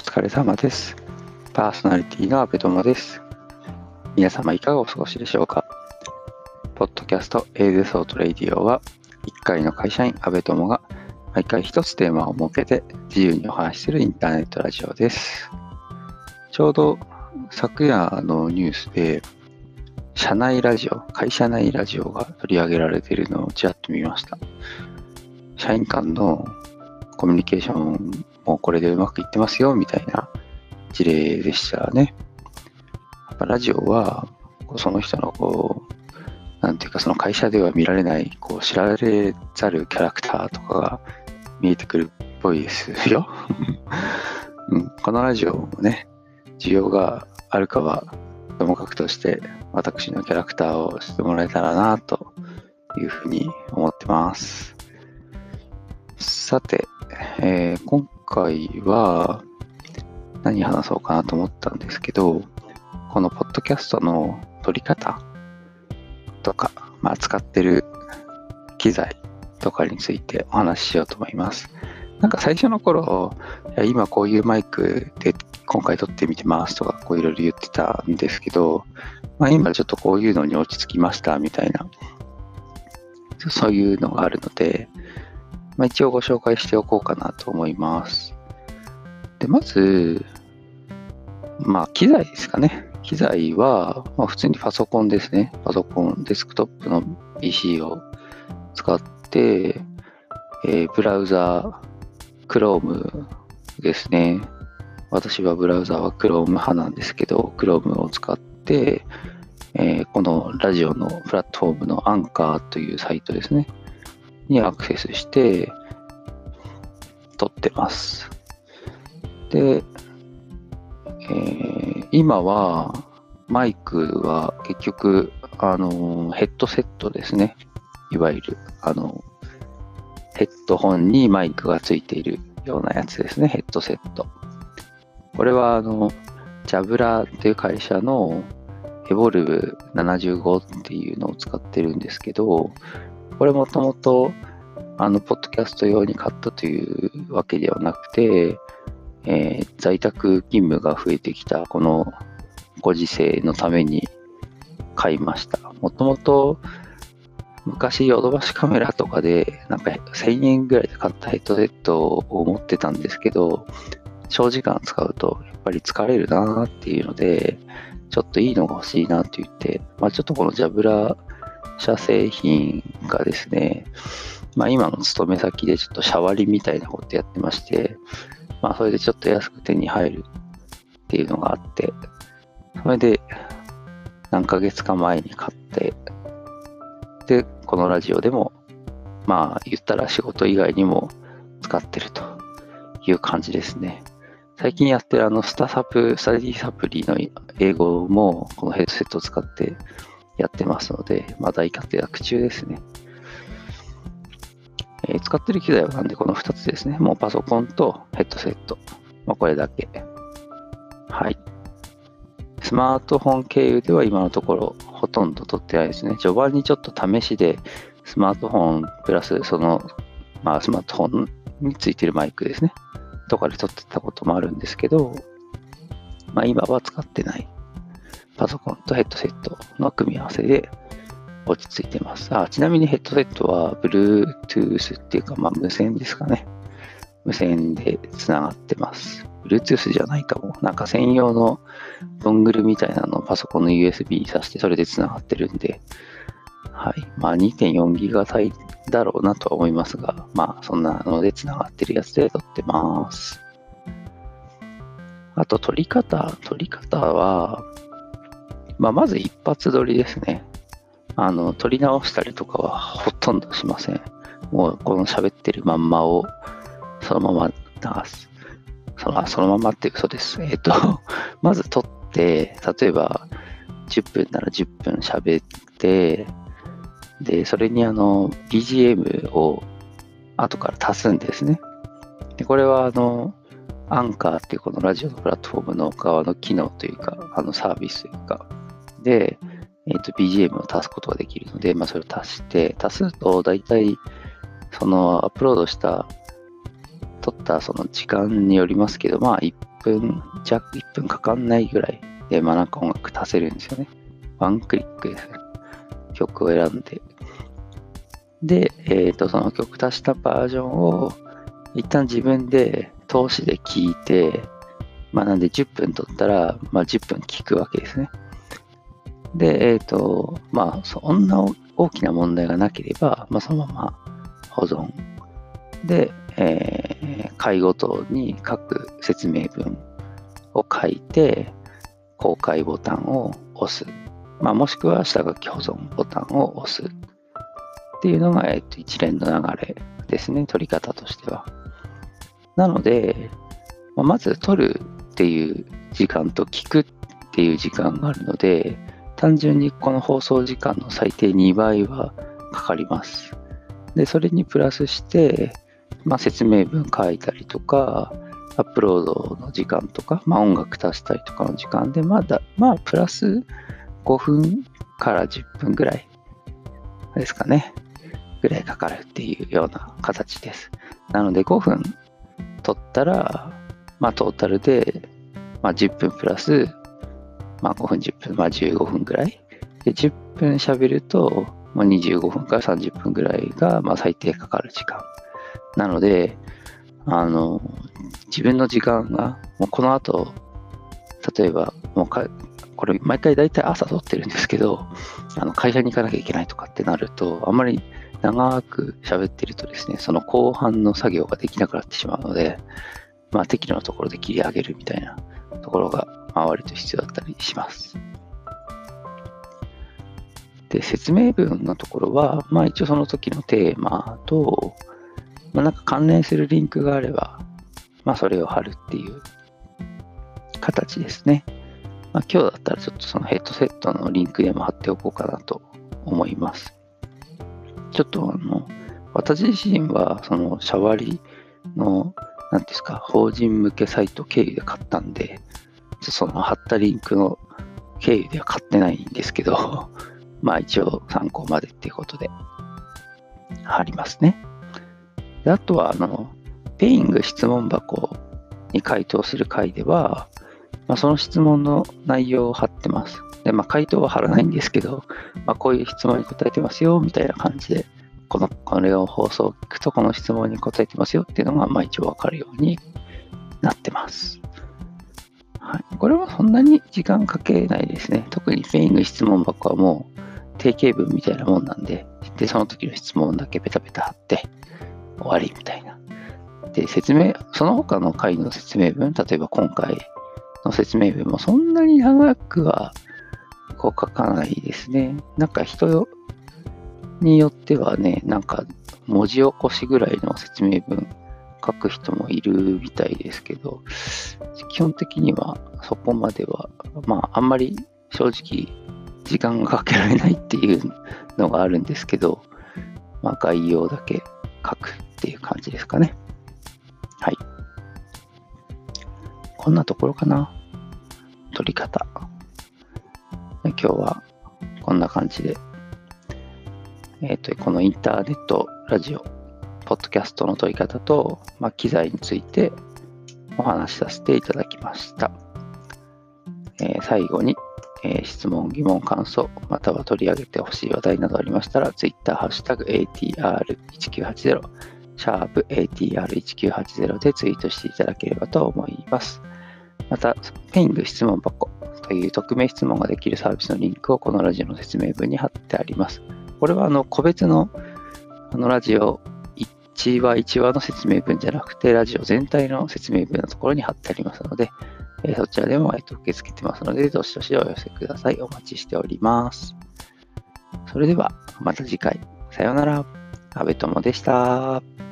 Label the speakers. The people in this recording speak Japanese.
Speaker 1: 疲れ様です。パーソナリティの阿部友です。皆様いかがお過ごしでしょうかポッドキャストエーゼソートレイディオは1回の会社員阿部友が毎回一つテーマを設けて自由にお話しするインターネットラジオです。ちょうど昨夜のニュースで社内ラジオ、会社内ラジオが取り上げられているのをちらっと見ました。社員間のコミュニケーションもうこれでうまくいってますよみたいな事例でしたね。やっぱラジオはその人のこう、なんていうかその会社では見られないこう知られざるキャラクターとかが見えてくるっぽいですよ。うん、このラジオもね、需要があるかはともかくとして私のキャラクターをしてもらえたらなというふうに思ってます。さて、えー、今回は何話そうかなと思ったんですけど、このポッドキャストの撮り方とか、まあ、使ってる機材とかについてお話ししようと思います。なんか最初の頃、今こういうマイクで今回撮ってみてますとか、こういろいろ言ってたんですけど、まあ、今ちょっとこういうのに落ち着きましたみたいな、そういうのがあるので、まあ、一応ご紹介しておこうかなと思います。で、まず、まあ、機材ですかね。機材は、まあ、普通にパソコンですね。パソコン、デスクトップの PC を使って、えー、ブラウザー、Chrome ですね。私はブラウザは Chrome 派なんですけど、Chrome を使って、えー、このラジオのプラットフォームのアンカーというサイトですね。にアクセスして撮ってます。で、えー、今はマイクは結局、あの、ヘッドセットですね。いわゆる、あの、ヘッドホンにマイクがついているようなやつですね。ヘッドセット。これは、あの、ジャブラっていう会社のエボルブ75っていうのを使ってるんですけど、これもともと、あの、ポッドキャスト用に買ったというわけではなくて、えー、在宅勤務が増えてきたこのご時世のために買いました。もともと昔ヨドバシカメラとかでなんか1000円ぐらいで買ったヘッドセットを持ってたんですけど、長時間使うとやっぱり疲れるなっていうので、ちょっといいのが欲しいなって言って、まあちょっとこのジャブラ社製品がですね、まあ今の勤め先でちょっとシャワリみたいなことやってまして、まあそれでちょっと安く手に入るっていうのがあって、それで何ヶ月か前に買って、で、このラジオでも、まあ言ったら仕事以外にも使ってるという感じですね。最近やってるあのスタサプ、スタディサプリの英語もこのヘッドセットを使ってやってますので、まあ、大活躍中ですね。えー、使ってる機材はなんでこの2つですね。もうパソコンとヘッドセット。まあ、これだけ。はい。スマートフォン経由では今のところほとんど撮ってないですね。序盤にちょっと試しでスマートフォンプラスその、まあ、スマートフォンについてるマイクですね。とかで撮ってたこともあるんですけど、まあ今は使ってないパソコンとヘッドセットの組み合わせで落ち着いてます。あちなみにヘッドセットは Bluetooth っていうか、まあ、無線ですかね。無線でつながってます。Bluetooth じゃないかも。なんか専用のドングルみたいなのをパソコンの USB 挿してそれでつながってるんで、はい。まあ2.4ギガ帯だろうなとは思いますが、まあそんなのでつながってるやつで撮ってます。あと撮り方、撮り方は、まあまず一発撮りですね。あの、撮り直したりとかはほとんどしません。もうこの喋ってるまんまをそのまま流す。そのそのままって嘘です。えっ、ー、と、まず撮って、例えば10分なら10分喋って、で、それにあの、BGM を後から足すんですね。で、これはあの、アンカーっていうこのラジオのプラットフォームの側の機能というか、あのサービスというか、で、えっ、ー、と、BGM を足すことができるので、まあ、それを足して、足すと、大体、そのアップロードした、撮ったその時間によりますけど、まあ、1分弱、1分かかんないぐらいで、まあなんか音楽足せるんですよね。ワンクリックですね。曲を選んで。で、えっ、ー、と、その曲足したバージョンを一旦自分で通しで聞いて、まあなんで10分取ったら、まあ10分聞くわけですね。で、えっ、ー、と、まあそんな大きな問題がなければ、まあそのまま保存。で、えー、回ごとに各説明文を書いて、公開ボタンを押す。まあ、もしくは下書き保存ボタンを押す。っていうのが、えっと、一連の流れですね、取り方としては。なので、まあ、まず取るっていう時間と聞くっていう時間があるので、単純にこの放送時間の最低2倍はかかります。で、それにプラスして、まあ、説明文書いたりとか、アップロードの時間とか、まあ、音楽足したりとかの時間で、まだ、まあ、プラス5分から10分ぐらいですかね。ぐらいかかるっていうような形です。なので5分取ったら、まあトータルで、まあ、10分プラス、まあ5分10分、まあ15分ぐらい。で、10分喋ると、まあ、25分から30分ぐらいが、まあ最低かかる時間。なので、あの、自分の時間が、もうこの後、例えば、もうかこれ毎回大体朝撮ってるんですけど、あの会社に行かなきゃいけないとかってなると、あんまり長く喋ってるとですね、その後半の作業ができなくなってしまうので、まあ適度なところで切り上げるみたいなところが、まあ、割と必要だったりします。で、説明文のところは、まあ一応その時のテーマと、まあなんか関連するリンクがあれば、まあそれを貼るっていう形ですね。まあ、今日だったらちょっとそのヘッドセットのリンクでも貼っておこうかなと思います。ちょっとあの、私自身はそのシャワリの、なんですか、法人向けサイト経由で買ったんで、その貼ったリンクの経由では買ってないんですけど、まあ一応参考までっていうことで貼りますね。であとは、あの、Peing 質問箱に回答する回では、まあ、その質問の内容を貼ってます。で、まあ、回答は貼らないんですけど、まあ、こういう質問に答えてますよ、みたいな感じで、この、これを放送を聞くと、この質問に答えてますよっていうのが、まあ、一応わかるようになってます。はい。これはそんなに時間かけないですね。特に Peing 質問箱はもう定型文みたいなもんなんで、で、その時の質問だけペタペタ貼って終わりみたいな。で、説明、その他の回の説明文、例えば今回の説明文もそんなに長くはこう書かないですね。なんか人によってはね、なんか文字起こしぐらいの説明文書く人もいるみたいですけど、基本的にはそこまでは、まああんまり正直時間がかけられないっていうのがあるんですけど、まあ概要だけ書くっていう感じですかね。はい。こんなところかな。撮り方。今日はこんな感じで、えっ、ー、と、このインターネット、ラジオ、ポッドキャストの撮り方と、まあ、機材についてお話しさせていただきました。えー、最後に、えー、質問、疑問、感想、または取り上げてほしい話題などありましたら、Twitter、ハッシュタグ ATR1980、シャープ ATR1980 でツイートしていただければと思います。また、ペイング質問箱という匿名質問ができるサービスのリンクをこのラジオの説明文に貼ってあります。これはあの個別のあのラジオ1話1話の説明文じゃなくて、ラジオ全体の説明文のところに貼ってありますので、えそちらでも、えと受け付けてますので、どしどしお寄せください。お待ちしております。それでは、また次回。さようなら。阿部友でした。